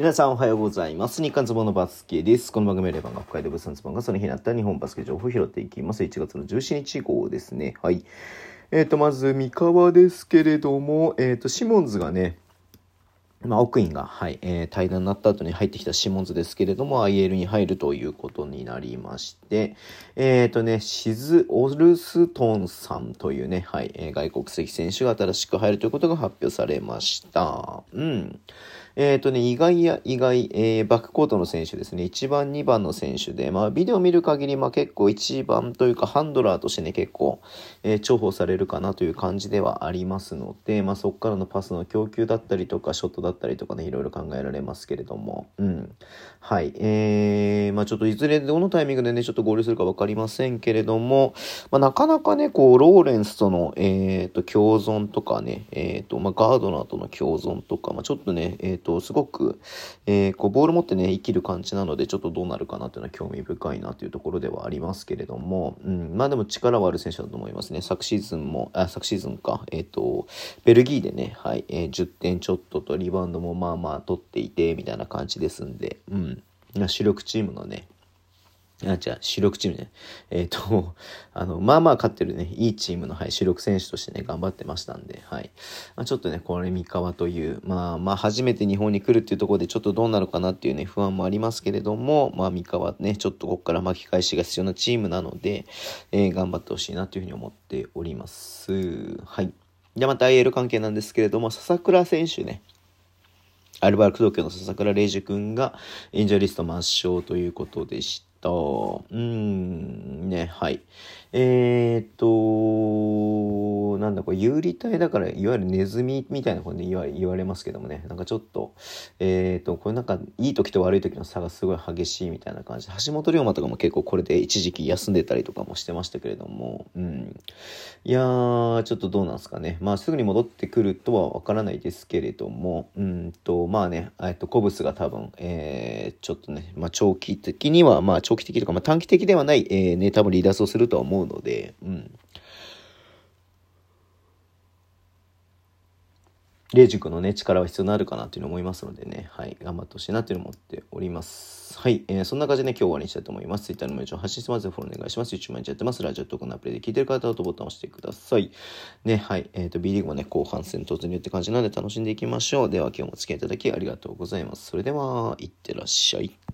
皆さんおはようございます。日刊ズボンのバスケです。この番組はレバンが北海道物産ズボンがその日になった日本バスケ情報を拾っていきます。1月の17日号ですね。はい。えっ、と、まず、三河ですけれども、えっ、と、シモンズがね、まあ、奥院が、はい、えー、対談になった後に入ってきたシモンズですけれども、IL に入るということになりまして、えっ、とね、シズ・オルストンさんというね、はい、えー外国籍選手が新しく入るということが発表されました。うん。えっ、とね、意外や意外、えーバックコートの選手ですね。1番、2番の選手で、まあ、ビデオを見る限り、まあ、結構1番というか、ハンドラーとしてね、結構、えー重宝されるかなという感じではありますので、まあ、そこからのパスの供給だったりとか、ショットだったりとかね、いろいろ考えられますけれども、うん。はい。えー、まあ、ちょっといずれどのタイミングでね、ちょっと合流するか分かりませんけれども、まあ、なかなかね、こう、ローレンスとの、えっ、と、共存とかね、えっ、と、まあ、ガードナーとの共存とか、まあ、ちょっとね、えっ、と、とすごく、えーこう、ボール持ってね、生きる感じなので、ちょっとどうなるかなっていうのは興味深いなというところではありますけれども、うん、まあでも力はある選手だと思いますね。昨シーズンも、あ、昨シーズンか、えっ、と、ベルギーでね、はい、えー10点ちょっととリバウンドもまあまあ取っていて、みたいな感じですんで、うん。主力チームのね、あ、じゃあ、主力チームね。えっ、と、あの、まあまあ勝ってるね、いいチームの、はい、主力選手としてね、頑張ってましたんで、はい。まあ、ちょっとね、これ、三河という、まあまあ、初めて日本に来るっていうところで、ちょっとどうなるかなっていうね、不安もありますけれども、まあ、三河ね、ちょっとここから巻き返しが必要なチームなので、えー頑張ってほしいなというふうに思っております。はい。じゃ、また IL 関係なんですけれども、笹倉選手ね、アルバルク東京の笹倉玲樹君がエンジャリスト抹消ということでした。うん、ね、はい。えー、っと、なんだこれ、有利体だから、いわゆるネズミみたいなことで言わ言われますけどもね、なんかちょっと、えー、と、これなんか、いい時と悪い時の差がすごい激しいみたいな感じで、橋本龍馬とかも結構これで一時期休んでたりとかもしてましたけれども、うん。いやー、ちょっとどうなんですかね。まあ、すぐに戻ってくるとはわからないですけれども、うんと、まあね、えっと、コブスが多分、えー、ちょっとね、まあ、長期的には、まあ、長期的とか、まあ、短期的ではない、えー、ね、多分離脱をするとは思うので、うん。レイジ君のね、力は必要になるかなというのを思いますのでね、はい、頑張ってほしいなというのを思っております。はい、えーそんな感じでね、今日終わりにしたいと思います。Twitter のメールを発信してますフォローお願いします。YouTube 毎日やってます。ラジオトークのアプリで聞いてる方はとボタンを押してください。ね、はい、えっ、と、B リーグもね、後半戦突入って感じなので楽しんでいきましょう。では今日もお付き合いいただきありがとうございます。それでは、いってらっしゃい。